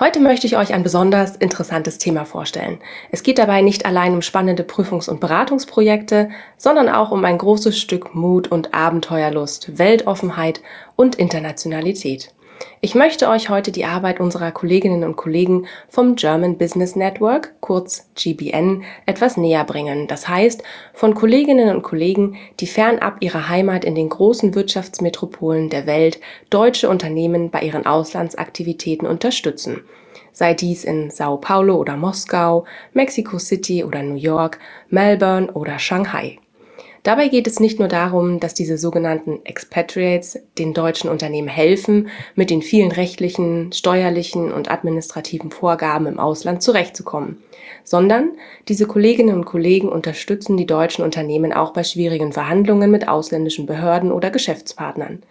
Heute möchte ich euch ein besonders interessantes Thema vorstellen. Es geht dabei nicht allein um spannende Prüfungs- und Beratungsprojekte, sondern auch um ein großes Stück Mut und Abenteuerlust, Weltoffenheit und Internationalität. Ich möchte euch heute die Arbeit unserer Kolleginnen und Kollegen vom German Business Network, kurz GBN, etwas näher bringen. Das heißt, von Kolleginnen und Kollegen, die fernab ihrer Heimat in den großen Wirtschaftsmetropolen der Welt deutsche Unternehmen bei ihren Auslandsaktivitäten unterstützen. Sei dies in Sao Paulo oder Moskau, Mexico City oder New York, Melbourne oder Shanghai. Dabei geht es nicht nur darum, dass diese sogenannten Expatriates den deutschen Unternehmen helfen, mit den vielen rechtlichen, steuerlichen und administrativen Vorgaben im Ausland zurechtzukommen, sondern diese Kolleginnen und Kollegen unterstützen die deutschen Unternehmen auch bei schwierigen Verhandlungen mit ausländischen Behörden oder Geschäftspartnern.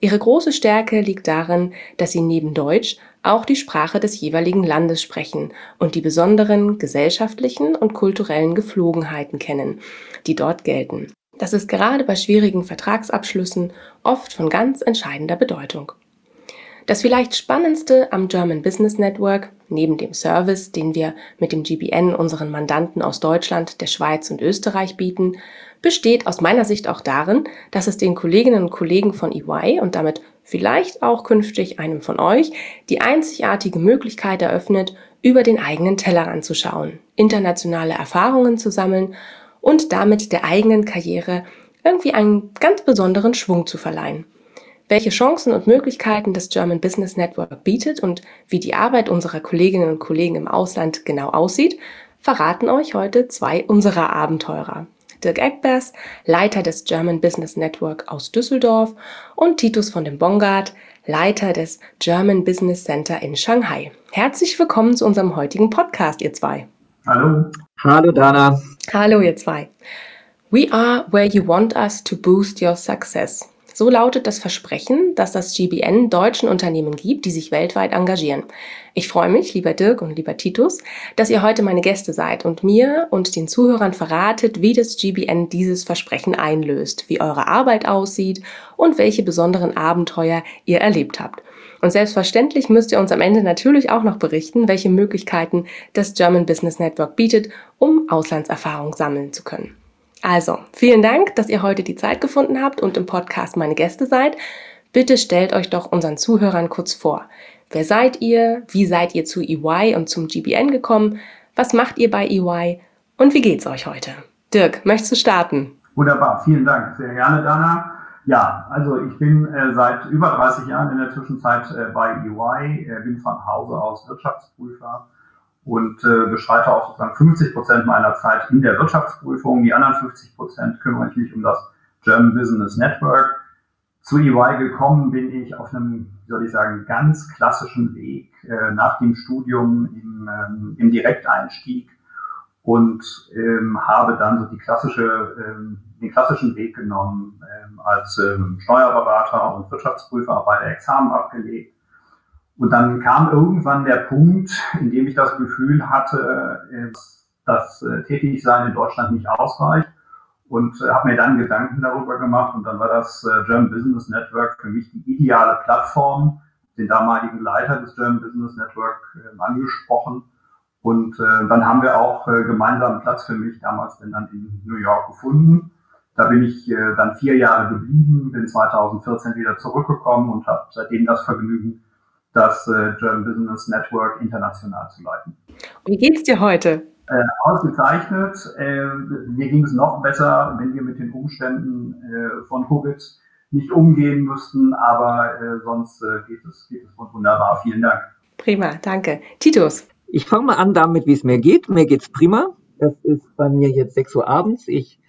Ihre große Stärke liegt darin, dass sie neben Deutsch auch die Sprache des jeweiligen Landes sprechen und die besonderen gesellschaftlichen und kulturellen Geflogenheiten kennen, die dort gelten. Das ist gerade bei schwierigen Vertragsabschlüssen oft von ganz entscheidender Bedeutung. Das vielleicht spannendste am German Business Network, neben dem Service, den wir mit dem GBN unseren Mandanten aus Deutschland, der Schweiz und Österreich bieten, besteht aus meiner Sicht auch darin, dass es den Kolleginnen und Kollegen von EY und damit vielleicht auch künftig einem von euch die einzigartige Möglichkeit eröffnet, über den eigenen Teller anzuschauen, internationale Erfahrungen zu sammeln und damit der eigenen Karriere irgendwie einen ganz besonderen Schwung zu verleihen. Welche Chancen und Möglichkeiten das German Business Network bietet und wie die Arbeit unserer Kolleginnen und Kollegen im Ausland genau aussieht, verraten euch heute zwei unserer Abenteurer. Dirk Eckbers, Leiter des German Business Network aus Düsseldorf und Titus von dem Bongard, Leiter des German Business Center in Shanghai. Herzlich willkommen zu unserem heutigen Podcast, ihr zwei. Hallo. Hallo Dana. Hallo ihr zwei. We are where you want us to boost your success. So lautet das Versprechen, das das GBN deutschen Unternehmen gibt, die sich weltweit engagieren. Ich freue mich, lieber Dirk und lieber Titus, dass ihr heute meine Gäste seid und mir und den Zuhörern verratet, wie das GBN dieses Versprechen einlöst, wie eure Arbeit aussieht und welche besonderen Abenteuer ihr erlebt habt. Und selbstverständlich müsst ihr uns am Ende natürlich auch noch berichten, welche Möglichkeiten das German Business Network bietet, um Auslandserfahrung sammeln zu können. Also, vielen Dank, dass ihr heute die Zeit gefunden habt und im Podcast meine Gäste seid. Bitte stellt euch doch unseren Zuhörern kurz vor. Wer seid ihr? Wie seid ihr zu EY und zum GBN gekommen? Was macht ihr bei EY? Und wie geht's euch heute? Dirk, möchtest du starten? Wunderbar, vielen Dank. Sehr gerne, Dana. Ja, also ich bin äh, seit über 30 Jahren in der Zwischenzeit äh, bei EY, äh, bin von Hause aus Wirtschaftsprüfer und äh, bestreite auch sozusagen 50 Prozent meiner Zeit in der Wirtschaftsprüfung. Die anderen 50 Prozent kümmere ich mich um das German Business Network. Zu EY gekommen bin ich auf einem, wie soll ich sagen, ganz klassischen Weg äh, nach dem Studium im, ähm, im Direkteinstieg und ähm, habe dann so die klassische, ähm, den klassischen Weg genommen ähm, als ähm, Steuerberater und Wirtschaftsprüfer bei der Examen abgelegt. Und dann kam irgendwann der Punkt, in dem ich das Gefühl hatte, dass äh, Tätigsein in Deutschland nicht ausreicht. Und äh, habe mir dann Gedanken darüber gemacht und dann war das äh, German Business Network für mich die ideale Plattform, den damaligen Leiter des German Business Network äh, angesprochen. Und äh, dann haben wir auch äh, gemeinsam Platz für mich damals denn dann in New York gefunden. Da bin ich äh, dann vier Jahre geblieben, bin 2014 wieder zurückgekommen und habe seitdem das Vergnügen, das äh, German Business Network international zu leiten. Wie geht's dir heute? Äh, ausgezeichnet. Äh, mir ging es noch besser, wenn wir mit den Umständen äh, von Covid nicht umgehen müssten, aber äh, sonst äh, geht, es, geht es wunderbar. Vielen Dank. Prima, danke. Titus. Ich fange mal an damit, wie es mir geht. Mir geht's prima. Das ist bei mir jetzt 6 Uhr abends. Ich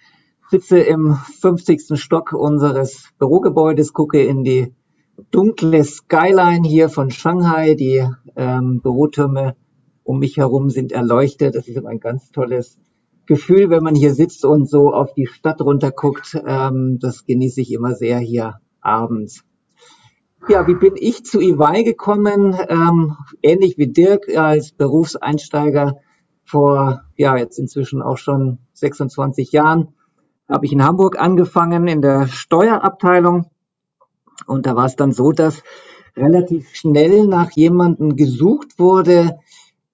sitze im 50. Stock unseres Bürogebäudes, gucke in die dunkle Skyline hier von Shanghai, die ähm, Bürotürme um mich herum sind erleuchtet. Das ist ein ganz tolles Gefühl, wenn man hier sitzt und so auf die Stadt runterguckt. Ähm, das genieße ich immer sehr hier abends. Ja, wie bin ich zu EY gekommen? Ähm, ähnlich wie Dirk als Berufseinsteiger vor, ja, jetzt inzwischen auch schon 26 Jahren habe ich in Hamburg angefangen in der Steuerabteilung. Und da war es dann so, dass relativ schnell nach jemandem gesucht wurde,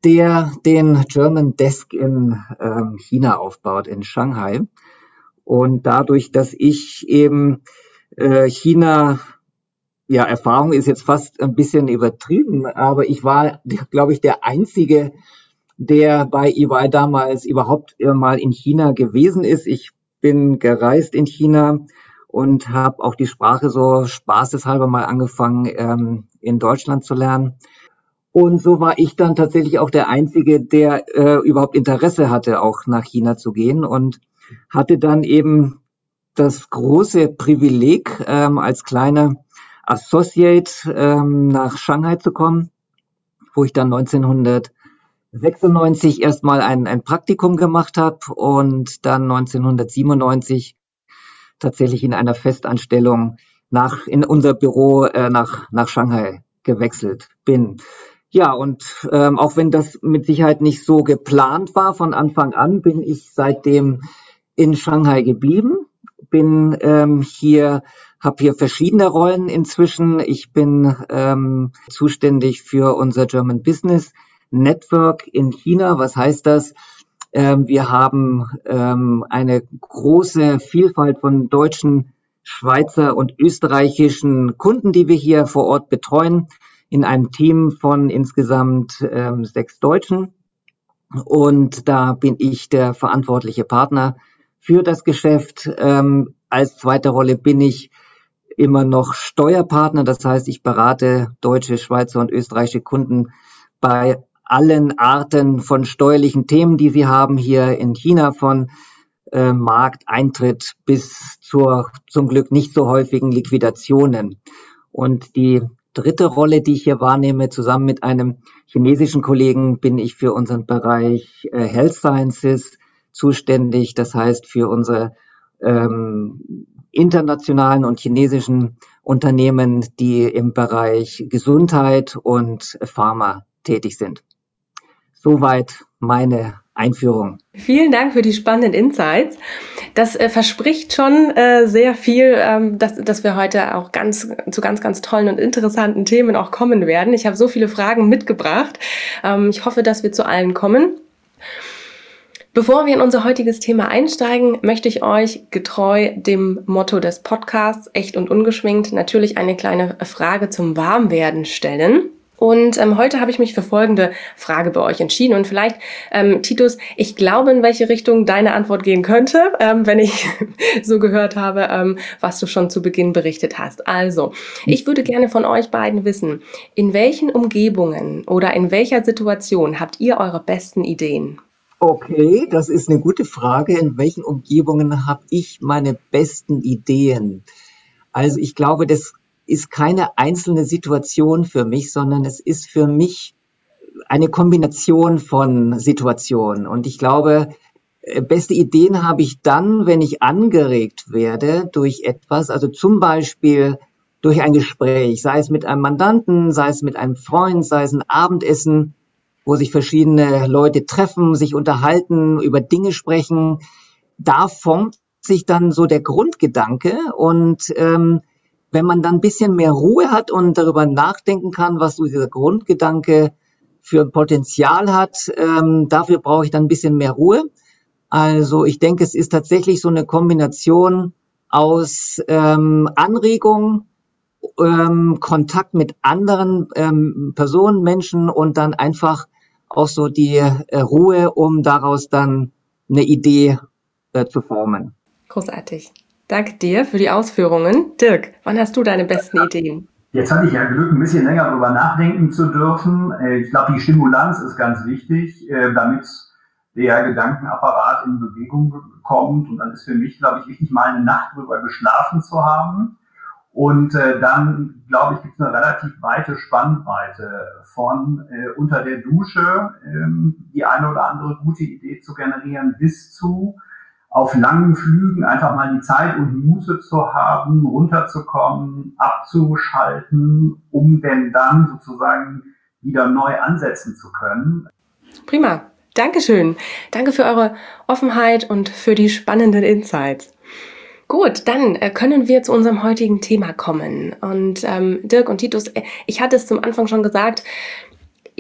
der den German Desk in ähm, China aufbaut, in Shanghai. Und dadurch, dass ich eben äh, China, ja, Erfahrung ist jetzt fast ein bisschen übertrieben, aber ich war, glaube ich, der Einzige, der bei EY damals überhaupt mal in China gewesen ist. Ich bin gereist in China und habe auch die Sprache so spaßeshalber mal angefangen ähm, in Deutschland zu lernen. Und so war ich dann tatsächlich auch der Einzige, der äh, überhaupt Interesse hatte, auch nach China zu gehen und hatte dann eben das große Privileg, ähm, als kleiner Associate ähm, nach Shanghai zu kommen, wo ich dann 1996 erstmal ein, ein Praktikum gemacht habe und dann 1997 tatsächlich in einer Festanstellung nach in unser Büro äh, nach nach Shanghai gewechselt bin. Ja, und ähm, auch wenn das mit Sicherheit nicht so geplant war von Anfang an, bin ich seitdem in Shanghai geblieben. Bin ähm, hier, habe hier verschiedene Rollen inzwischen. Ich bin ähm, zuständig für unser German Business Network in China. Was heißt das? Ähm, wir haben ähm, eine große Vielfalt von deutschen, Schweizer und österreichischen Kunden, die wir hier vor Ort betreuen in einem Team von insgesamt ähm, sechs Deutschen. Und da bin ich der verantwortliche Partner für das Geschäft. Ähm, als zweite Rolle bin ich immer noch Steuerpartner. Das heißt, ich berate deutsche, Schweizer und österreichische Kunden bei allen Arten von steuerlichen Themen, die sie haben hier in China, von äh, Markteintritt bis zur zum Glück nicht so häufigen Liquidationen. Und die dritte Rolle, die ich hier wahrnehme. Zusammen mit einem chinesischen Kollegen bin ich für unseren Bereich äh, Health Sciences zuständig. Das heißt für unsere ähm, internationalen und chinesischen Unternehmen, die im Bereich Gesundheit und Pharma tätig sind. Soweit meine Einführung. Vielen Dank für die spannenden Insights. Das äh, verspricht schon äh, sehr viel, ähm, dass, dass wir heute auch ganz zu ganz, ganz tollen und interessanten Themen auch kommen werden. Ich habe so viele Fragen mitgebracht. Ähm, ich hoffe, dass wir zu allen kommen. Bevor wir in unser heutiges Thema einsteigen, möchte ich euch getreu dem Motto des Podcasts echt und ungeschminkt natürlich eine kleine Frage zum Warmwerden stellen. Und ähm, heute habe ich mich für folgende Frage bei euch entschieden. Und vielleicht, ähm, Titus, ich glaube, in welche Richtung deine Antwort gehen könnte, ähm, wenn ich so gehört habe, ähm, was du schon zu Beginn berichtet hast. Also, ich würde gerne von euch beiden wissen, in welchen Umgebungen oder in welcher Situation habt ihr eure besten Ideen? Okay, das ist eine gute Frage. In welchen Umgebungen habe ich meine besten Ideen? Also ich glaube, das ist keine einzelne Situation für mich, sondern es ist für mich eine Kombination von Situationen. Und ich glaube, äh, beste Ideen habe ich dann, wenn ich angeregt werde durch etwas, also zum Beispiel durch ein Gespräch, sei es mit einem Mandanten, sei es mit einem Freund, sei es ein Abendessen, wo sich verschiedene Leute treffen, sich unterhalten, über Dinge sprechen. Da formt sich dann so der Grundgedanke und ähm, wenn man dann ein bisschen mehr Ruhe hat und darüber nachdenken kann, was so dieser Grundgedanke für Potenzial hat, ähm, dafür brauche ich dann ein bisschen mehr Ruhe. Also ich denke, es ist tatsächlich so eine Kombination aus ähm, Anregung, ähm, Kontakt mit anderen ähm, Personen, Menschen und dann einfach auch so die äh, Ruhe, um daraus dann eine Idee äh, zu formen. Großartig. Danke dir für die Ausführungen. Dirk, wann hast du deine besten Ideen? Jetzt hatte ich ja Glück, ein bisschen länger darüber nachdenken zu dürfen. Äh, ich glaube, die Stimulanz ist ganz wichtig, äh, damit der Gedankenapparat in Bewegung kommt. Und dann ist für mich, glaube ich, wichtig, mal eine Nacht drüber geschlafen zu haben. Und äh, dann, glaube ich, gibt es eine relativ weite Spannbreite von äh, unter der Dusche ähm, die eine oder andere gute Idee zu generieren, bis zu auf langen Flügen einfach mal die Zeit und Muße zu haben, runterzukommen, abzuschalten, um denn dann sozusagen wieder neu ansetzen zu können. Prima. Dankeschön. Danke für eure Offenheit und für die spannenden Insights. Gut, dann äh, können wir zu unserem heutigen Thema kommen. Und ähm, Dirk und Titus, äh, ich hatte es zum Anfang schon gesagt,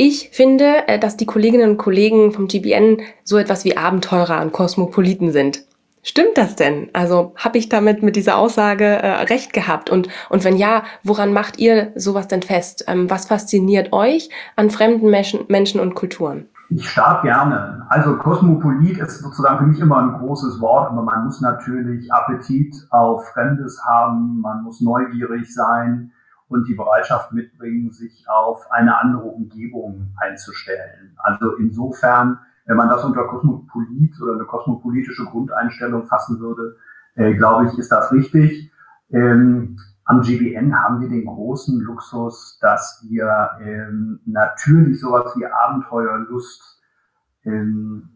ich finde, äh, dass die Kolleginnen und Kollegen vom GBN so etwas wie Abenteurer und Kosmopoliten sind. Stimmt das denn? Also habe ich damit mit dieser Aussage äh, recht gehabt? Und, und wenn ja, woran macht ihr sowas denn fest? Ähm, was fasziniert euch an fremden Menschen, Menschen und Kulturen? Ich starb gerne. Also Kosmopolit ist sozusagen für mich immer ein großes Wort, aber man muss natürlich Appetit auf Fremdes haben, man muss neugierig sein und die Bereitschaft mitbringen, sich auf eine andere Umgebung einzustellen. Also insofern wenn man das unter Kosmopolit oder eine kosmopolitische Grundeinstellung fassen würde, äh, glaube ich, ist das richtig. Ähm, am GBN haben wir den großen Luxus, dass wir ähm, natürlich sowas wie Abenteuerlust ähm,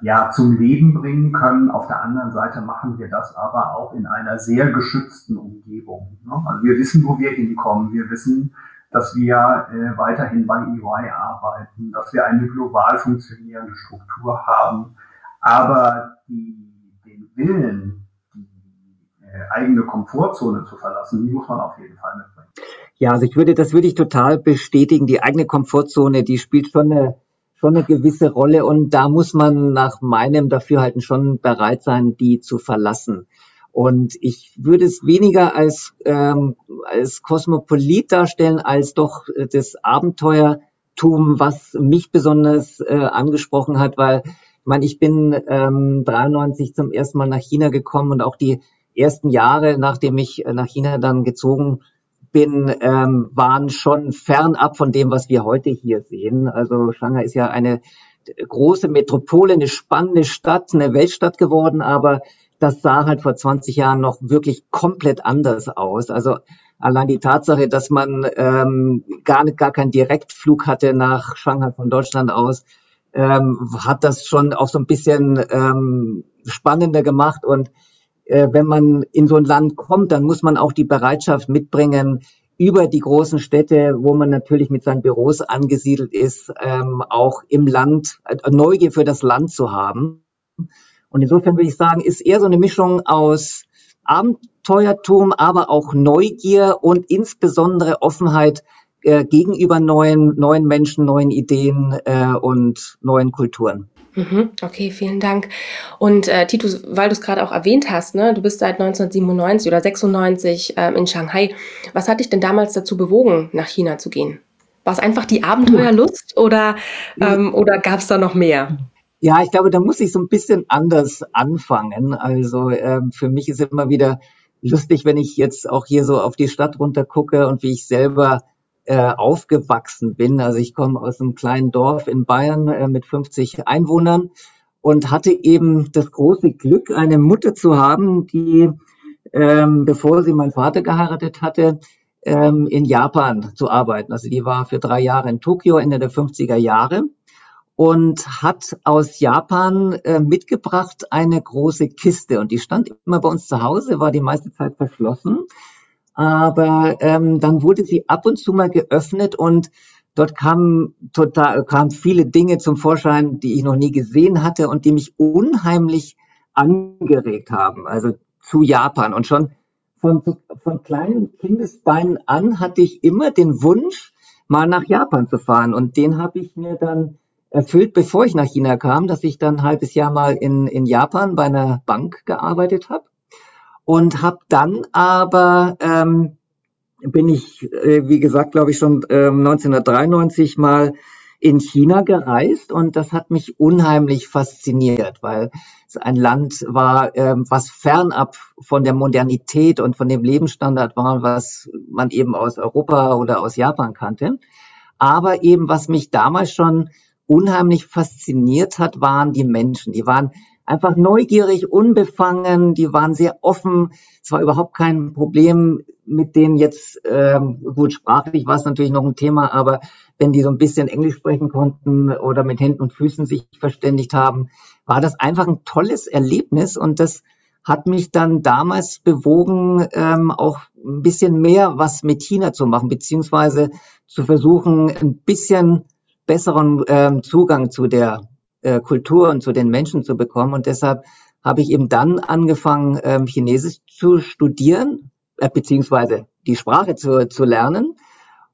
ja, zum Leben bringen können. Auf der anderen Seite machen wir das aber auch in einer sehr geschützten Umgebung. Ne? Also wir wissen, wo wir hinkommen. Wir wissen, dass wir äh, weiterhin bei EY arbeiten, dass wir eine global funktionierende Struktur haben, aber die, den Willen, die äh, eigene Komfortzone zu verlassen, die muss man auf jeden Fall mitbringen. Ja, also ich würde, das würde ich total bestätigen. Die eigene Komfortzone, die spielt schon eine, schon eine gewisse Rolle und da muss man nach meinem Dafürhalten schon bereit sein, die zu verlassen. Und ich würde es weniger als, ähm, als Kosmopolit darstellen, als doch das Abenteuertum, was mich besonders äh, angesprochen hat, weil ich meine, ich bin ähm, 93 zum ersten Mal nach China gekommen und auch die ersten Jahre, nachdem ich äh, nach China dann gezogen bin, ähm, waren schon fernab von dem, was wir heute hier sehen. Also Shanghai ist ja eine große Metropole, eine spannende Stadt, eine Weltstadt geworden, aber das sah halt vor 20 Jahren noch wirklich komplett anders aus. Also allein die Tatsache, dass man ähm, gar, nicht, gar keinen Direktflug hatte nach Shanghai von Deutschland aus, ähm, hat das schon auch so ein bisschen ähm, spannender gemacht. Und wenn man in so ein Land kommt, dann muss man auch die Bereitschaft mitbringen, über die großen Städte, wo man natürlich mit seinen Büros angesiedelt ist, ähm, auch im Land äh, Neugier für das Land zu haben. Und insofern würde ich sagen, ist eher so eine Mischung aus Abenteuertum, aber auch Neugier und insbesondere Offenheit äh, gegenüber neuen, neuen Menschen, neuen Ideen äh, und neuen Kulturen. Mhm, okay, vielen Dank. Und äh, Titus, weil du es gerade auch erwähnt hast, ne, du bist seit 1997 oder 96 ähm, in Shanghai. Was hat dich denn damals dazu bewogen, nach China zu gehen? War es einfach die Abenteuerlust oder, ähm, oder gab es da noch mehr? Ja, ich glaube, da muss ich so ein bisschen anders anfangen. Also ähm, für mich ist immer wieder lustig, wenn ich jetzt auch hier so auf die Stadt runter gucke und wie ich selber äh, aufgewachsen bin. Also ich komme aus einem kleinen Dorf in Bayern äh, mit 50 Einwohnern und hatte eben das große Glück, eine Mutter zu haben, die, ähm, bevor sie meinen Vater geheiratet hatte, ähm, in Japan zu arbeiten. Also die war für drei Jahre in Tokio, Ende der 50er Jahre und hat aus Japan äh, mitgebracht eine große Kiste. Und die stand immer bei uns zu Hause, war die meiste Zeit verschlossen. Aber ähm, dann wurde sie ab und zu mal geöffnet und dort kamen total kamen viele Dinge zum Vorschein, die ich noch nie gesehen hatte und die mich unheimlich angeregt haben. Also zu Japan. Und schon von, von kleinen Kindesbeinen an hatte ich immer den Wunsch, mal nach Japan zu fahren. Und den habe ich mir dann erfüllt, bevor ich nach China kam, dass ich dann ein halbes Jahr mal in, in Japan bei einer Bank gearbeitet habe und habe dann aber ähm, bin ich, äh, wie gesagt, glaube ich schon äh, 1993 mal in China gereist und das hat mich unheimlich fasziniert, weil es ein Land war, ähm, was fernab von der Modernität und von dem Lebensstandard war, was man eben aus Europa oder aus Japan kannte. Aber eben, was mich damals schon unheimlich fasziniert hat, waren die Menschen. Die waren einfach neugierig, unbefangen, die waren sehr offen. Es war überhaupt kein Problem, mit denen jetzt, ähm, gut, sprachlich war es natürlich noch ein Thema, aber wenn die so ein bisschen Englisch sprechen konnten oder mit Händen und Füßen sich verständigt haben, war das einfach ein tolles Erlebnis und das hat mich dann damals bewogen, ähm, auch ein bisschen mehr was mit China zu machen, beziehungsweise zu versuchen, ein bisschen besseren ähm, Zugang zu der äh, Kultur und zu den Menschen zu bekommen. Und deshalb habe ich eben dann angefangen, ähm, Chinesisch zu studieren, äh, beziehungsweise die Sprache zu, zu lernen.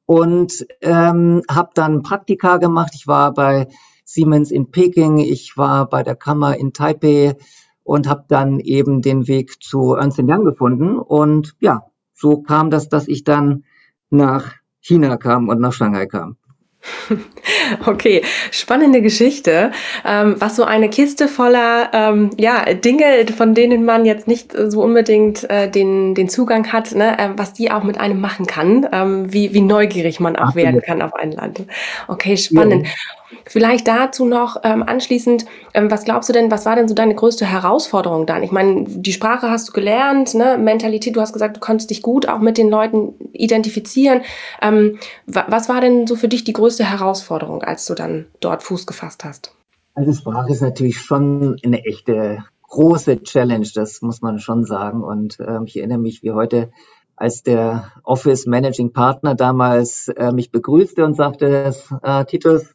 Und ähm, habe dann Praktika gemacht. Ich war bei Siemens in Peking, ich war bei der Kammer in Taipei und habe dann eben den Weg zu Ernst Young gefunden. Und ja, so kam das, dass ich dann nach China kam und nach Shanghai kam. Okay, spannende Geschichte. Ähm, was so eine Kiste voller ähm, ja, Dinge, von denen man jetzt nicht so unbedingt äh, den, den Zugang hat, ne, äh, was die auch mit einem machen kann, ähm, wie, wie neugierig man auch Ach, werden kann auf ein Land. Okay, spannend. Ja. Vielleicht dazu noch ähm, anschließend, ähm, was glaubst du denn, was war denn so deine größte Herausforderung dann? Ich meine, die Sprache hast du gelernt, ne? Mentalität, du hast gesagt, du konntest dich gut auch mit den Leuten identifizieren. Ähm, was war denn so für dich die größte Herausforderung, als du dann dort Fuß gefasst hast? Also Sprache ist natürlich schon eine echte große Challenge, das muss man schon sagen. Und ähm, ich erinnere mich wie heute, als der Office Managing Partner damals äh, mich begrüßte und sagte, äh, Titus,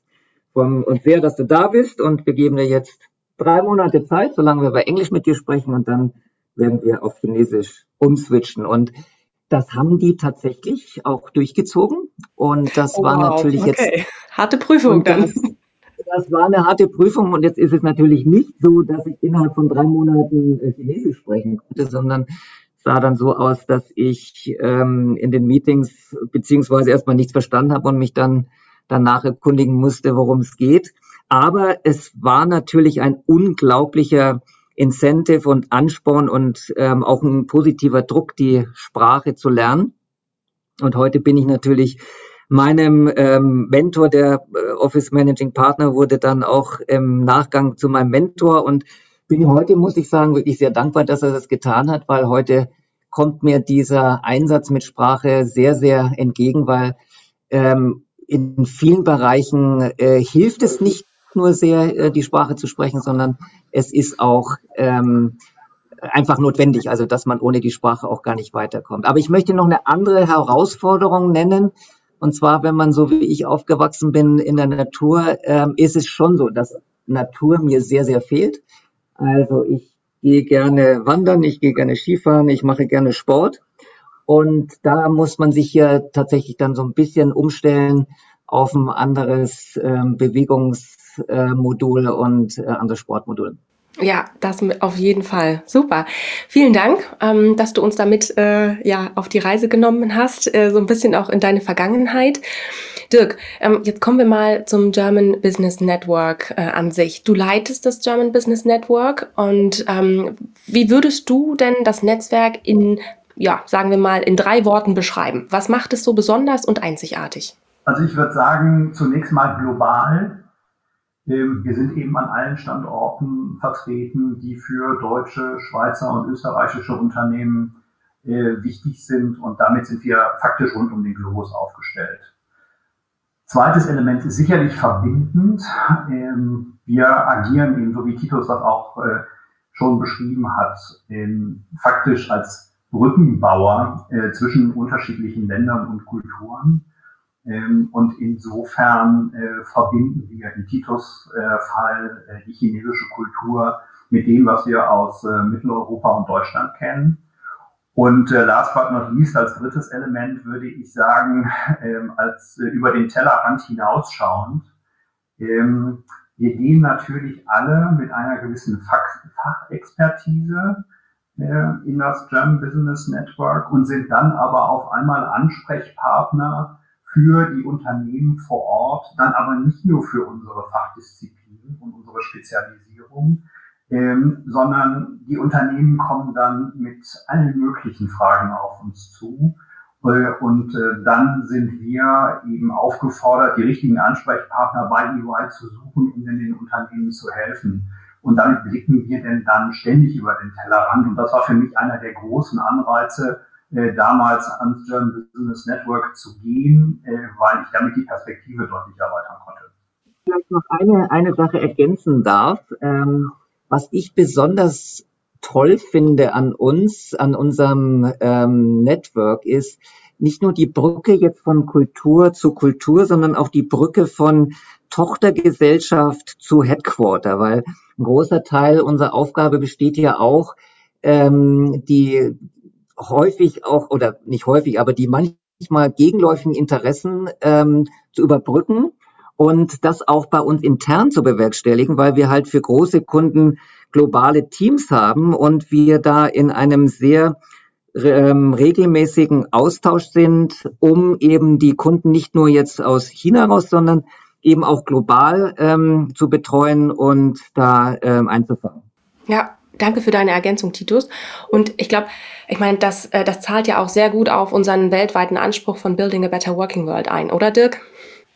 freuen uns sehr, dass du da bist und wir geben dir jetzt drei Monate Zeit, solange wir bei Englisch mit dir sprechen und dann werden wir auf Chinesisch umswitchen. Und das haben die tatsächlich auch durchgezogen. Und das oh, war wow. natürlich okay. jetzt. Harte Prüfung dann. Das, das, war eine harte Prüfung. Und jetzt ist es natürlich nicht so, dass ich innerhalb von drei Monaten äh, Chinesisch sprechen konnte, sondern sah dann so aus, dass ich ähm, in den Meetings beziehungsweise erstmal nichts verstanden habe und mich dann danach erkundigen musste, worum es geht. Aber es war natürlich ein unglaublicher Incentive und Ansporn und ähm, auch ein positiver Druck, die Sprache zu lernen. Und heute bin ich natürlich meinem ähm, Mentor, der äh, Office Managing Partner, wurde dann auch im Nachgang zu meinem Mentor und bin heute, muss ich sagen, wirklich sehr dankbar, dass er das getan hat, weil heute kommt mir dieser Einsatz mit Sprache sehr, sehr entgegen, weil ähm, in vielen Bereichen äh, hilft es nicht nur sehr, äh, die Sprache zu sprechen, sondern es ist auch ähm, einfach notwendig, also dass man ohne die Sprache auch gar nicht weiterkommt. Aber ich möchte noch eine andere Herausforderung nennen. Und zwar, wenn man so wie ich aufgewachsen bin in der Natur, ähm, ist es schon so, dass Natur mir sehr, sehr fehlt. Also ich gehe gerne wandern, ich gehe gerne Skifahren, ich mache gerne Sport. Und da muss man sich hier tatsächlich dann so ein bisschen umstellen auf ein anderes ähm, Bewegungsmodul und äh, anderes Sportmodul. Ja, das auf jeden Fall. Super. Vielen Dank, ähm, dass du uns damit äh, ja auf die Reise genommen hast, äh, so ein bisschen auch in deine Vergangenheit. Dirk, ähm, jetzt kommen wir mal zum German Business Network äh, an sich. Du leitest das German Business Network und ähm, wie würdest du denn das Netzwerk in ja, sagen wir mal, in drei Worten beschreiben? Was macht es so besonders und einzigartig? Also ich würde sagen, zunächst mal global. Ähm, wir sind eben an allen Standorten vertreten, die für deutsche, Schweizer und österreichische Unternehmen äh, wichtig sind und damit sind wir faktisch rund um den Globus aufgestellt. Zweites Element ist sicherlich verbindend. Ähm, wir agieren eben, so wie Titus das auch äh, schon beschrieben hat, faktisch als Brückenbauer äh, zwischen unterschiedlichen Ländern und Kulturen. Ähm, und insofern äh, verbinden wir in Titus äh, die chinesische Kultur mit dem, was wir aus äh, Mitteleuropa und Deutschland kennen. Und äh, last but not least, als drittes Element würde ich sagen, ähm, als äh, über den Tellerrand hinausschauend, ähm, wir gehen natürlich alle mit einer gewissen Fach Fachexpertise in das German Business Network und sind dann aber auf einmal Ansprechpartner für die Unternehmen vor Ort, dann aber nicht nur für unsere Fachdisziplin und unsere Spezialisierung, ähm, sondern die Unternehmen kommen dann mit allen möglichen Fragen auf uns zu. Äh, und äh, dann sind wir eben aufgefordert, die richtigen Ansprechpartner bei EY zu suchen, um den Unternehmen zu helfen. Und damit blicken wir denn dann ständig über den Tellerrand. Und das war für mich einer der großen Anreize, äh, damals ans German Business Network zu gehen, äh, weil ich damit die Perspektive deutlich erweitern konnte. Vielleicht noch eine, eine Sache ergänzen darf. Ähm, was ich besonders toll finde an uns, an unserem ähm, Network, ist nicht nur die Brücke jetzt von Kultur zu Kultur, sondern auch die Brücke von Tochtergesellschaft zu Headquarter, weil ein großer Teil unserer Aufgabe besteht ja auch, ähm, die häufig auch, oder nicht häufig, aber die manchmal gegenläufigen Interessen ähm, zu überbrücken und das auch bei uns intern zu bewerkstelligen, weil wir halt für große Kunden globale Teams haben und wir da in einem sehr ähm, regelmäßigen Austausch sind, um eben die Kunden nicht nur jetzt aus China raus, sondern eben auch global ähm, zu betreuen und da ähm, einzufangen. Ja, danke für deine Ergänzung, Titus. Und ich glaube, ich meine, das, äh, das zahlt ja auch sehr gut auf unseren weltweiten Anspruch von Building a Better Working World ein, oder Dirk?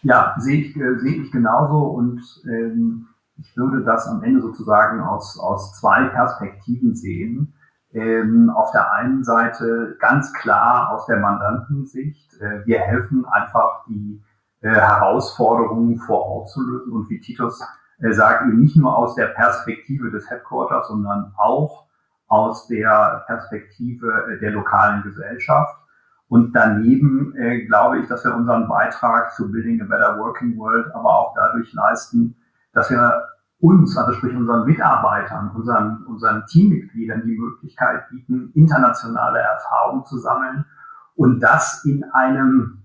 Ja, sehe ich, äh, sehe ich genauso und ähm, ich würde das am Ende sozusagen aus, aus zwei Perspektiven sehen. Ähm, auf der einen Seite ganz klar aus der Mandantensicht. Äh, wir helfen einfach die äh, Herausforderungen vor Ort zu lösen und wie Titus äh, sagt, eben nicht nur aus der Perspektive des Headquarters, sondern auch aus der Perspektive äh, der lokalen Gesellschaft. Und daneben äh, glaube ich, dass wir unseren Beitrag zu Building a Better Working World aber auch dadurch leisten, dass wir uns, also sprich unseren Mitarbeitern, unseren, unseren Teammitgliedern die Möglichkeit bieten, internationale Erfahrungen zu sammeln und das in einem,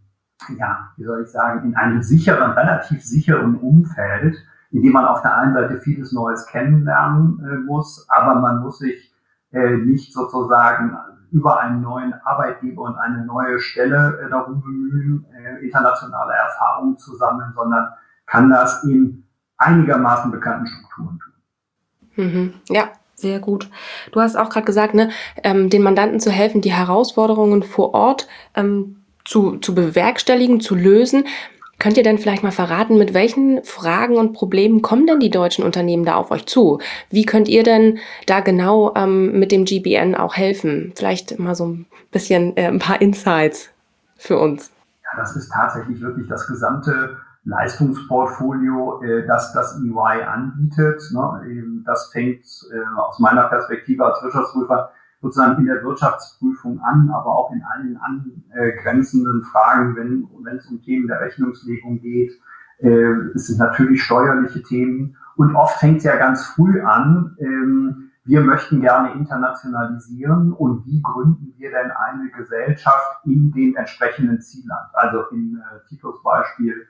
ja, wie soll ich sagen, in einem sicheren, relativ sicheren Umfeld, in dem man auf der einen Seite vieles Neues kennenlernen äh, muss, aber man muss sich äh, nicht sozusagen über einen neuen Arbeitgeber und eine neue Stelle äh, darum bemühen, äh, internationale Erfahrungen zu sammeln, sondern kann das in einigermaßen bekannten Strukturen tun. Mhm. Ja, sehr gut. Du hast auch gerade gesagt, ne, ähm, den Mandanten zu helfen, die Herausforderungen vor Ort ähm, zu, zu bewerkstelligen, zu lösen. Könnt ihr denn vielleicht mal verraten, mit welchen Fragen und Problemen kommen denn die deutschen Unternehmen da auf euch zu? Wie könnt ihr denn da genau ähm, mit dem GBN auch helfen? Vielleicht mal so ein bisschen äh, ein paar Insights für uns. Ja, das ist tatsächlich wirklich das gesamte Leistungsportfolio, äh, das das EY anbietet. Ne? Das fängt äh, aus meiner Perspektive als Wirtschaftsprüfer sozusagen in der Wirtschaftsprüfung an, aber auch in allen angrenzenden Fragen, wenn, wenn es um Themen der Rechnungslegung geht. Äh, es sind natürlich steuerliche Themen und oft fängt es ja ganz früh an. Ähm, wir möchten gerne internationalisieren und wie gründen wir denn eine Gesellschaft in dem entsprechenden Zielland? Also in äh, Titos Beispiel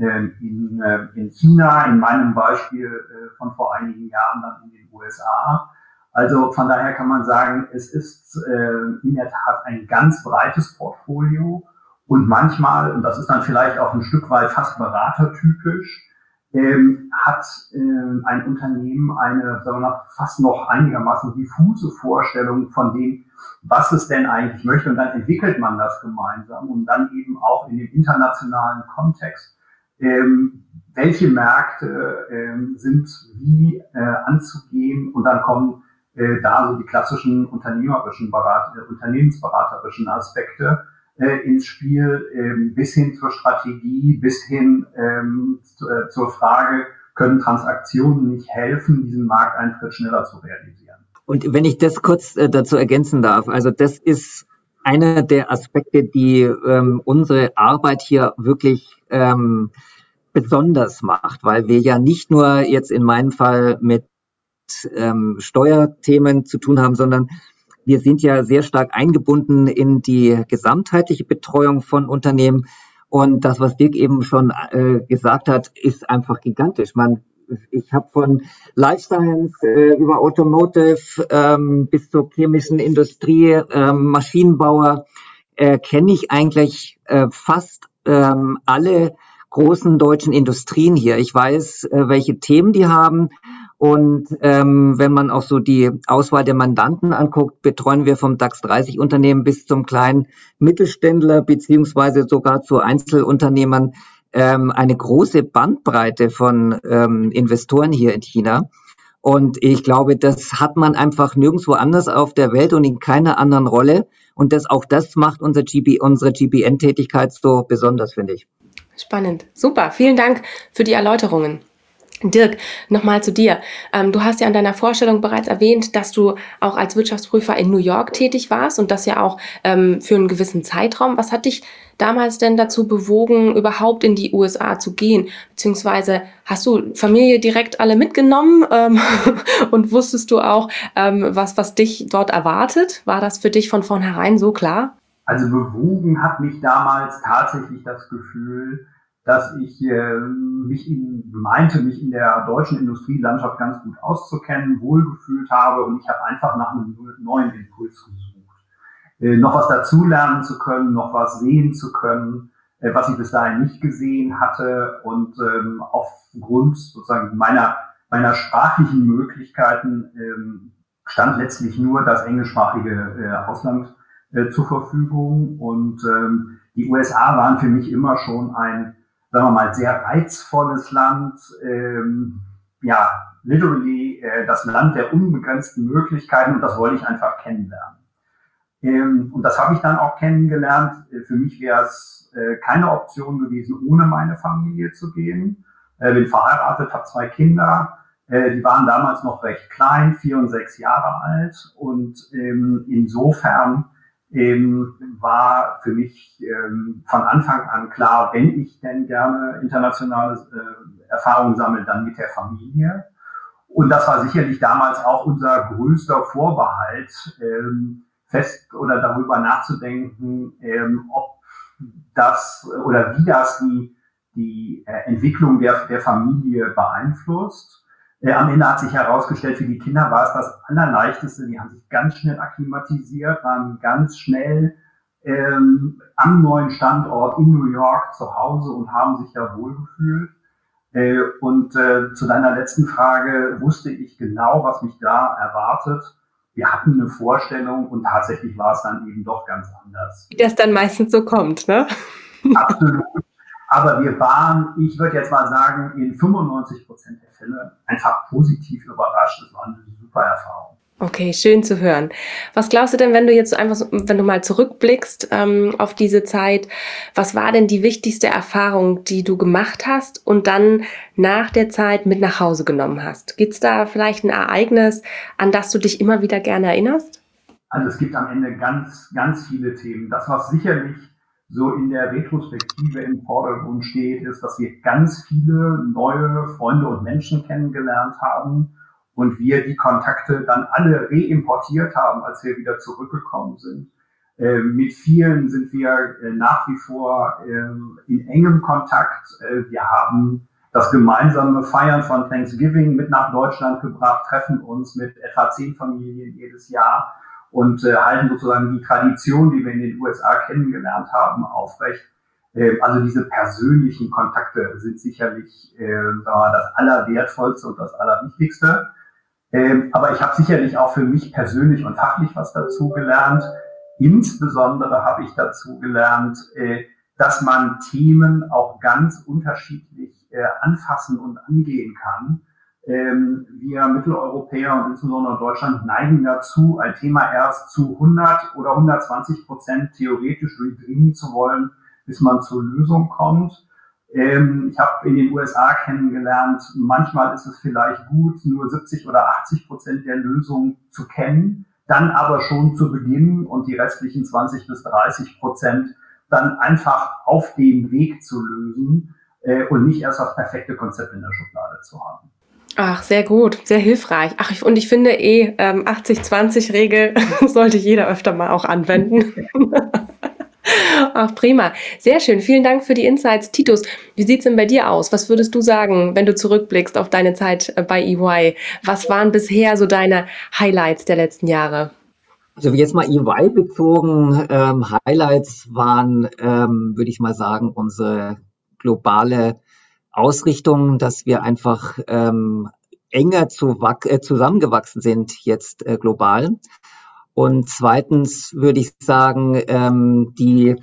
ähm, in, äh, in China, in meinem Beispiel äh, von vor einigen Jahren dann in den USA. Also von daher kann man sagen, es ist äh, in der Tat ein ganz breites Portfolio und manchmal, und das ist dann vielleicht auch ein Stück weit fast beratertypisch, ähm, hat äh, ein Unternehmen eine sagen wir mal, fast noch einigermaßen diffuse Vorstellung von dem, was es denn eigentlich möchte. Und dann entwickelt man das gemeinsam und dann eben auch in dem internationalen Kontext ähm, welche Märkte ähm, sind wie äh, anzugehen und dann kommen äh, da so die klassischen unternehmerischen, Berat äh, unternehmensberaterischen Aspekte äh, ins Spiel, äh, bis hin zur Strategie, bis hin ähm, zu, äh, zur Frage, können Transaktionen nicht helfen, diesen Markteintritt schneller zu realisieren. Und wenn ich das kurz äh, dazu ergänzen darf, also das ist einer der Aspekte, die ähm, unsere Arbeit hier wirklich ähm, besonders macht, weil wir ja nicht nur jetzt in meinem Fall mit ähm, Steuerthemen zu tun haben, sondern wir sind ja sehr stark eingebunden in die gesamtheitliche Betreuung von Unternehmen. Und das, was Dirk eben schon äh, gesagt hat, ist einfach gigantisch. Man, ich habe von Life Science äh, über Automotive ähm, bis zur chemischen Industrie, äh, Maschinenbauer, kenne ich eigentlich äh, fast ähm, alle großen deutschen Industrien hier. Ich weiß, äh, welche Themen die haben. Und ähm, wenn man auch so die Auswahl der Mandanten anguckt, betreuen wir vom DAX 30 Unternehmen bis zum kleinen Mittelständler beziehungsweise sogar zu Einzelunternehmern ähm, eine große Bandbreite von ähm, Investoren hier in China. Und ich glaube, das hat man einfach nirgendwo anders auf der Welt und in keiner anderen Rolle. Und das, auch das macht unser GB, unsere GBN-Tätigkeit so besonders, finde ich. Spannend. Super. Vielen Dank für die Erläuterungen. Dirk, nochmal zu dir. Ähm, du hast ja in deiner Vorstellung bereits erwähnt, dass du auch als Wirtschaftsprüfer in New York tätig warst und das ja auch ähm, für einen gewissen Zeitraum. Was hat dich damals denn dazu bewogen, überhaupt in die USA zu gehen? Beziehungsweise hast du Familie direkt alle mitgenommen ähm, und wusstest du auch, was, was dich dort erwartet? War das für dich von vornherein so klar? Also bewogen hat mich damals tatsächlich das Gefühl, dass ich äh, mich in, meinte, mich in der deutschen Industrielandschaft ganz gut auszukennen, wohlgefühlt habe und ich habe einfach nach einem neuen Impuls gesucht. Äh, noch was dazulernen zu können, noch was sehen zu können, äh, was ich bis dahin nicht gesehen hatte und ähm, aufgrund sozusagen meiner, meiner sprachlichen Möglichkeiten ähm, stand letztlich nur das englischsprachige äh, Ausland äh, zur Verfügung und ähm, die USA waren für mich immer schon ein sagen wir mal, sehr reizvolles Land, ähm, ja, literally äh, das Land der unbegrenzten Möglichkeiten und das wollte ich einfach kennenlernen. Ähm, und das habe ich dann auch kennengelernt. Äh, für mich wäre es äh, keine Option gewesen, ohne meine Familie zu gehen. Äh, bin verheiratet, habe zwei Kinder. Äh, die waren damals noch recht klein, vier und sechs Jahre alt. Und ähm, insofern ähm, war für mich ähm, von Anfang an klar, wenn ich denn gerne internationale äh, Erfahrungen sammle, dann mit der Familie. Und das war sicherlich damals auch unser größter Vorbehalt, ähm, fest oder darüber nachzudenken, ähm, ob das oder wie das die, die äh, Entwicklung der, der Familie beeinflusst. Äh, am Ende hat sich herausgestellt, für die Kinder war es das Allerleichteste. Die haben sich ganz schnell akklimatisiert, waren ganz schnell ähm, am neuen Standort in New York zu Hause und haben sich da wohlgefühlt. Äh, und äh, zu deiner letzten Frage wusste ich genau, was mich da erwartet. Wir hatten eine Vorstellung und tatsächlich war es dann eben doch ganz anders. Wie das dann meistens so kommt, ne? Absolut. Aber wir waren, ich würde jetzt mal sagen, in 95 Prozent der Fälle einfach positiv überrascht. Es war eine super Erfahrung. Okay, schön zu hören. Was glaubst du denn, wenn du jetzt einfach, so, wenn du mal zurückblickst ähm, auf diese Zeit, was war denn die wichtigste Erfahrung, die du gemacht hast und dann nach der Zeit mit nach Hause genommen hast? Gibt es da vielleicht ein Ereignis, an das du dich immer wieder gerne erinnerst? Also es gibt am Ende ganz, ganz viele Themen. Das, was sicherlich so in der Retrospektive im Vordergrund steht, ist, dass wir ganz viele neue Freunde und Menschen kennengelernt haben und wir die Kontakte dann alle reimportiert haben, als wir wieder zurückgekommen sind. Äh, mit vielen sind wir äh, nach wie vor äh, in engem Kontakt. Äh, wir haben das gemeinsame Feiern von Thanksgiving mit nach Deutschland gebracht, treffen uns mit etwa zehn Familien jedes Jahr und äh, halten sozusagen die Tradition, die wir in den USA kennengelernt haben, aufrecht. Äh, also diese persönlichen Kontakte sind sicherlich äh, das Allerwertvollste und das Allerwichtigste. Ähm, aber ich habe sicherlich auch für mich persönlich und fachlich was dazu gelernt. Insbesondere habe ich dazu gelernt, äh, dass man Themen auch ganz unterschiedlich äh, anfassen und angehen kann ähm, wir Mitteleuropäer und insbesondere Deutschland neigen dazu, ein Thema erst zu 100 oder 120 Prozent theoretisch durchdringen zu wollen, bis man zur Lösung kommt. Ähm, ich habe in den USA kennengelernt, manchmal ist es vielleicht gut, nur 70 oder 80 Prozent der Lösung zu kennen, dann aber schon zu beginnen und die restlichen 20 bis 30 Prozent dann einfach auf dem Weg zu lösen äh, und nicht erst das perfekte Konzept in der Schublade zu haben. Ach, sehr gut, sehr hilfreich. Ach, ich, und ich finde eh, ähm, 80-20-Regel sollte jeder öfter mal auch anwenden. Ach, prima. Sehr schön. Vielen Dank für die Insights. Titus, wie sieht's denn bei dir aus? Was würdest du sagen, wenn du zurückblickst auf deine Zeit äh, bei EY? Was waren bisher so deine Highlights der letzten Jahre? Also jetzt mal EY bezogen, ähm, Highlights waren, ähm, würde ich mal sagen, unsere globale Ausrichtung, dass wir einfach ähm, enger zu äh, zusammengewachsen sind jetzt äh, global. Und zweitens würde ich sagen, ähm, die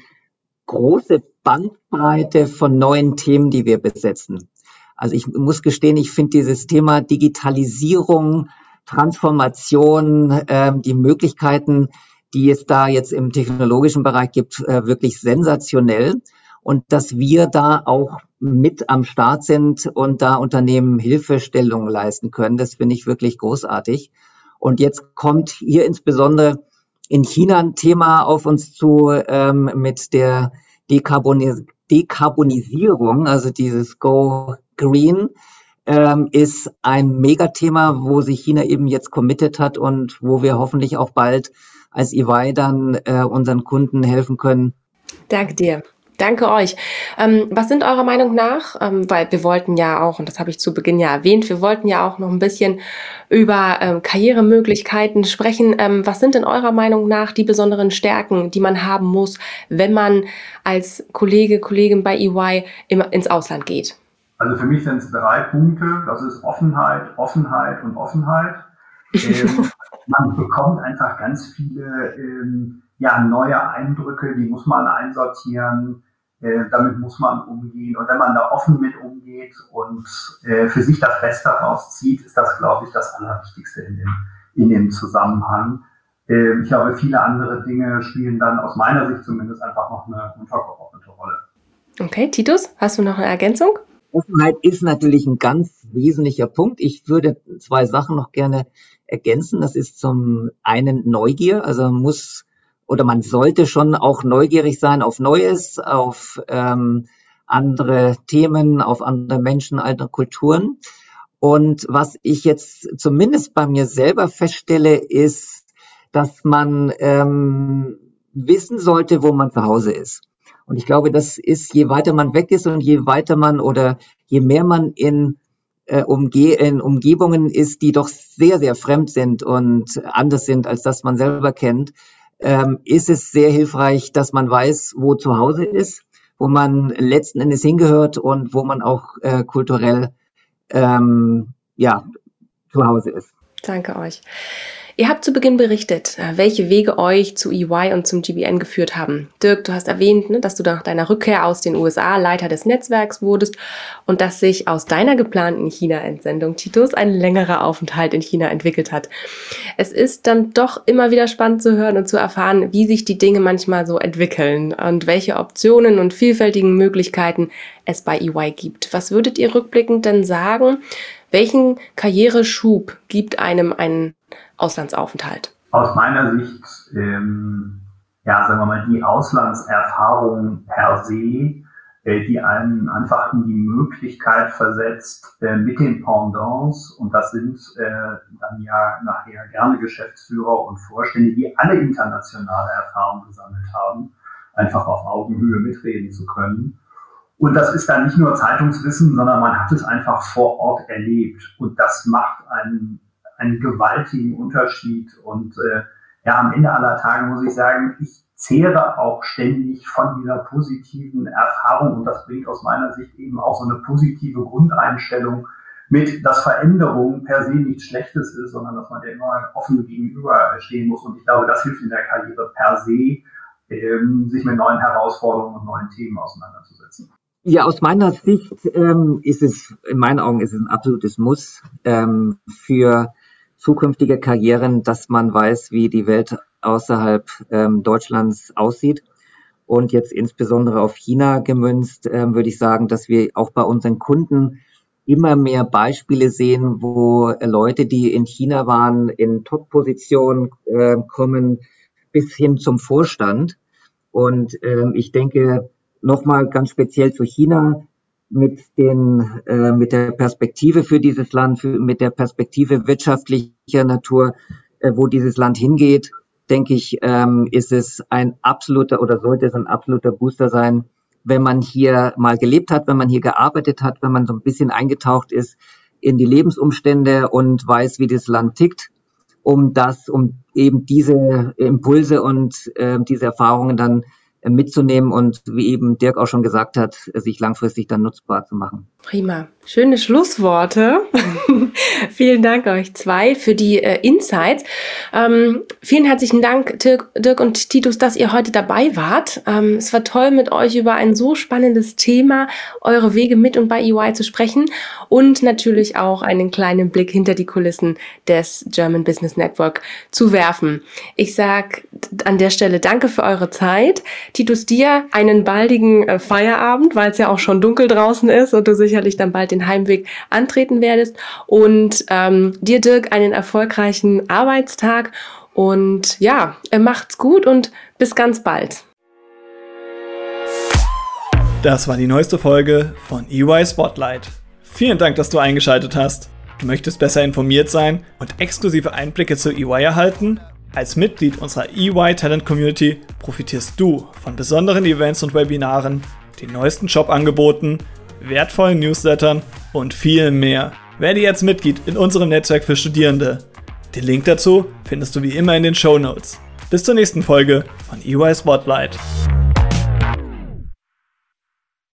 große Bandbreite von neuen Themen, die wir besetzen. Also ich muss gestehen, ich finde dieses Thema Digitalisierung, Transformation, ähm, die Möglichkeiten, die es da jetzt im technologischen Bereich gibt, äh, wirklich sensationell. Und dass wir da auch mit am Start sind und da Unternehmen Hilfestellungen leisten können, das finde ich wirklich großartig. Und jetzt kommt hier insbesondere in China ein Thema auf uns zu ähm, mit der Dekarbonis Dekarbonisierung, also dieses Go Green ähm, ist ein Megathema, wo sich China eben jetzt committed hat und wo wir hoffentlich auch bald als EY dann äh, unseren Kunden helfen können. Danke dir. Danke euch. Ähm, was sind eurer Meinung nach, ähm, weil wir wollten ja auch, und das habe ich zu Beginn ja erwähnt, wir wollten ja auch noch ein bisschen über ähm, Karrieremöglichkeiten sprechen. Ähm, was sind in eurer Meinung nach die besonderen Stärken, die man haben muss, wenn man als Kollege, Kollegin bei EY immer ins Ausland geht? Also für mich sind es drei Punkte. Das ist Offenheit, Offenheit und Offenheit. Ähm, man bekommt einfach ganz viele ähm, ja, neue Eindrücke, die muss man einsortieren. Äh, damit muss man umgehen. Und wenn man da offen mit umgeht und äh, für sich das Beste rauszieht, ist das, glaube ich, das Allerwichtigste in dem, in dem Zusammenhang. Äh, ich glaube, viele andere Dinge spielen dann aus meiner Sicht zumindest einfach noch eine untergeordnete Rolle. Okay, Titus, hast du noch eine Ergänzung? Offenheit ist natürlich ein ganz wesentlicher Punkt. Ich würde zwei Sachen noch gerne ergänzen. Das ist zum einen Neugier. Also man muss oder man sollte schon auch neugierig sein auf Neues, auf ähm, andere Themen, auf andere Menschen, andere Kulturen. Und was ich jetzt zumindest bei mir selber feststelle, ist, dass man ähm, wissen sollte, wo man zu Hause ist. Und ich glaube, das ist, je weiter man weg ist und je weiter man oder je mehr man in, äh, Umge in Umgebungen ist, die doch sehr, sehr fremd sind und anders sind, als das man selber kennt, ähm, ist es sehr hilfreich, dass man weiß, wo zu Hause ist, wo man letzten Endes hingehört und wo man auch äh, kulturell ähm, ja, zu Hause ist. Danke euch. Ihr habt zu Beginn berichtet, äh, welche Wege euch zu EY und zum GBN geführt haben. Dirk, du hast erwähnt, ne, dass du nach deiner Rückkehr aus den USA Leiter des Netzwerks wurdest und dass sich aus deiner geplanten China-Entsendung Titus ein längerer Aufenthalt in China entwickelt hat. Es ist dann doch immer wieder spannend zu hören und zu erfahren, wie sich die Dinge manchmal so entwickeln und welche Optionen und vielfältigen Möglichkeiten es bei EY gibt. Was würdet ihr rückblickend denn sagen? Welchen Karriereschub gibt einem ein Auslandsaufenthalt? Aus meiner Sicht, ähm, ja, sagen wir mal, die Auslandserfahrung per se, äh, die einen einfach in die Möglichkeit versetzt, äh, mit den Pendants, und das sind äh, dann ja nachher gerne Geschäftsführer und Vorstände, die alle internationale Erfahrung gesammelt haben, einfach auf Augenhöhe mitreden zu können und das ist dann nicht nur Zeitungswissen, sondern man hat es einfach vor Ort erlebt. Und das macht einen, einen gewaltigen Unterschied. Und äh, ja, am Ende aller Tage muss ich sagen, ich zehre auch ständig von dieser positiven Erfahrung. Und das bringt aus meiner Sicht eben auch so eine positive Grundeinstellung mit, dass Veränderung per se nichts Schlechtes ist, sondern dass man der immer offen gegenüberstehen muss. Und ich glaube, das hilft in der Karriere per se, ähm, sich mit neuen Herausforderungen und neuen Themen auseinanderzusetzen. Ja, aus meiner Sicht ähm, ist es, in meinen Augen ist es ein absolutes Muss ähm, für zukünftige Karrieren, dass man weiß, wie die Welt außerhalb ähm, Deutschlands aussieht. Und jetzt insbesondere auf China gemünzt, ähm, würde ich sagen, dass wir auch bei unseren Kunden immer mehr Beispiele sehen, wo Leute, die in China waren, in Top-Positionen äh, kommen, bis hin zum Vorstand. Und ähm, ich denke, nochmal ganz speziell zu China mit den äh, mit der Perspektive für dieses Land, für, mit der Perspektive wirtschaftlicher Natur, äh, wo dieses Land hingeht, denke ich, ähm, ist es ein absoluter oder sollte es ein absoluter Booster sein, wenn man hier mal gelebt hat, wenn man hier gearbeitet hat, wenn man so ein bisschen eingetaucht ist in die Lebensumstände und weiß, wie das Land tickt, um das, um eben diese Impulse und äh, diese Erfahrungen dann mitzunehmen und wie eben Dirk auch schon gesagt hat, sich langfristig dann nutzbar zu machen. Prima. Schöne Schlussworte. vielen Dank euch zwei für die äh, Insights. Ähm, vielen herzlichen Dank, Dirk, Dirk, und Titus, dass ihr heute dabei wart. Ähm, es war toll, mit euch über ein so spannendes Thema, eure Wege mit und bei EY zu sprechen und natürlich auch einen kleinen Blick hinter die Kulissen des German Business Network zu werfen. Ich sage an der Stelle danke für eure Zeit. Titus, dir einen baldigen äh, Feierabend, weil es ja auch schon dunkel draußen ist und du sicherlich dann bald den Heimweg antreten werdest. Und ähm, dir, Dirk, einen erfolgreichen Arbeitstag. Und ja, äh, macht's gut und bis ganz bald. Das war die neueste Folge von EY Spotlight. Vielen Dank, dass du eingeschaltet hast. Du möchtest besser informiert sein und exklusive Einblicke zu EY erhalten? Als Mitglied unserer EY Talent Community profitierst du von besonderen Events und Webinaren, den neuesten Jobangeboten, wertvollen Newslettern und viel mehr. Werde jetzt Mitglied in unserem Netzwerk für Studierende. Den Link dazu findest du wie immer in den Show Notes. Bis zur nächsten Folge von EY Spotlight.